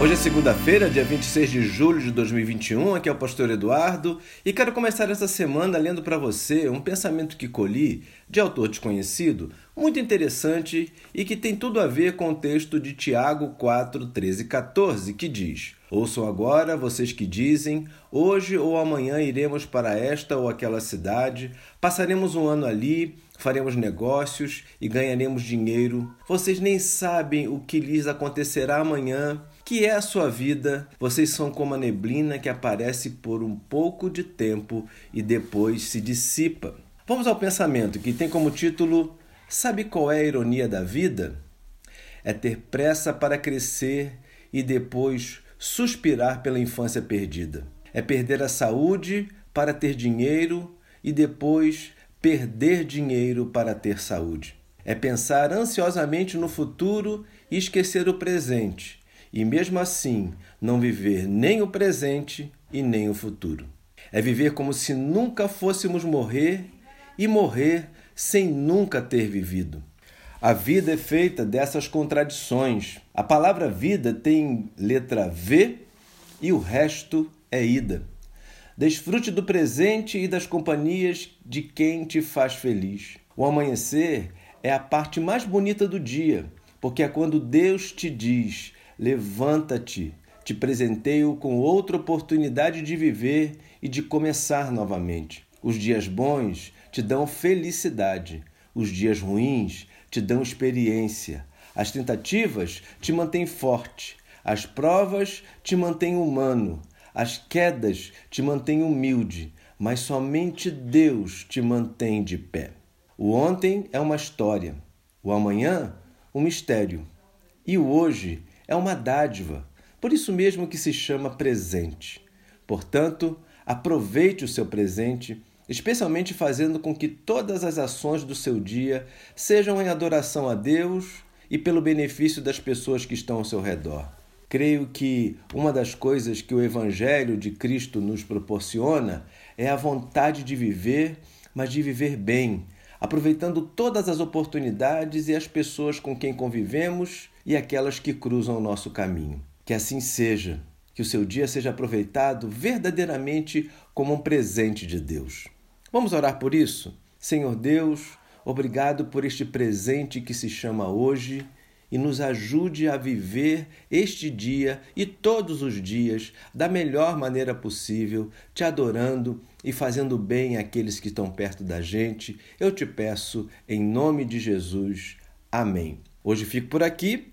Hoje é segunda-feira, dia 26 de julho de 2021. Aqui é o pastor Eduardo e quero começar essa semana lendo para você um pensamento que colhi de autor desconhecido, muito interessante e que tem tudo a ver com o texto de Tiago 4, 13 e 14, que diz: Ouçam agora vocês que dizem: Hoje ou amanhã iremos para esta ou aquela cidade, passaremos um ano ali, faremos negócios e ganharemos dinheiro. Vocês nem sabem o que lhes acontecerá amanhã que é a sua vida? Vocês são como a neblina que aparece por um pouco de tempo e depois se dissipa. Vamos ao pensamento que tem como título: Sabe qual é a ironia da vida? É ter pressa para crescer e depois suspirar pela infância perdida. É perder a saúde para ter dinheiro e depois perder dinheiro para ter saúde. É pensar ansiosamente no futuro e esquecer o presente e mesmo assim não viver nem o presente e nem o futuro. É viver como se nunca fôssemos morrer e morrer sem nunca ter vivido. A vida é feita dessas contradições. A palavra vida tem letra V e o resto é ida. Desfrute do presente e das companhias de quem te faz feliz. O amanhecer é a parte mais bonita do dia, porque é quando Deus te diz: Levanta-te, te presenteio com outra oportunidade de viver e de começar novamente. Os dias bons te dão felicidade, os dias ruins te dão experiência. As tentativas te mantêm forte, as provas te mantêm humano, as quedas te mantêm humilde, mas somente Deus te mantém de pé. O ontem é uma história, o amanhã, um mistério, e o hoje é uma dádiva, por isso mesmo que se chama presente. Portanto, aproveite o seu presente, especialmente fazendo com que todas as ações do seu dia sejam em adoração a Deus e pelo benefício das pessoas que estão ao seu redor. Creio que uma das coisas que o Evangelho de Cristo nos proporciona é a vontade de viver, mas de viver bem, aproveitando todas as oportunidades e as pessoas com quem convivemos e aquelas que cruzam o nosso caminho. Que assim seja, que o seu dia seja aproveitado verdadeiramente como um presente de Deus. Vamos orar por isso? Senhor Deus, obrigado por este presente que se chama hoje e nos ajude a viver este dia e todos os dias da melhor maneira possível, te adorando e fazendo bem àqueles que estão perto da gente. Eu te peço em nome de Jesus. Amém. Hoje fico por aqui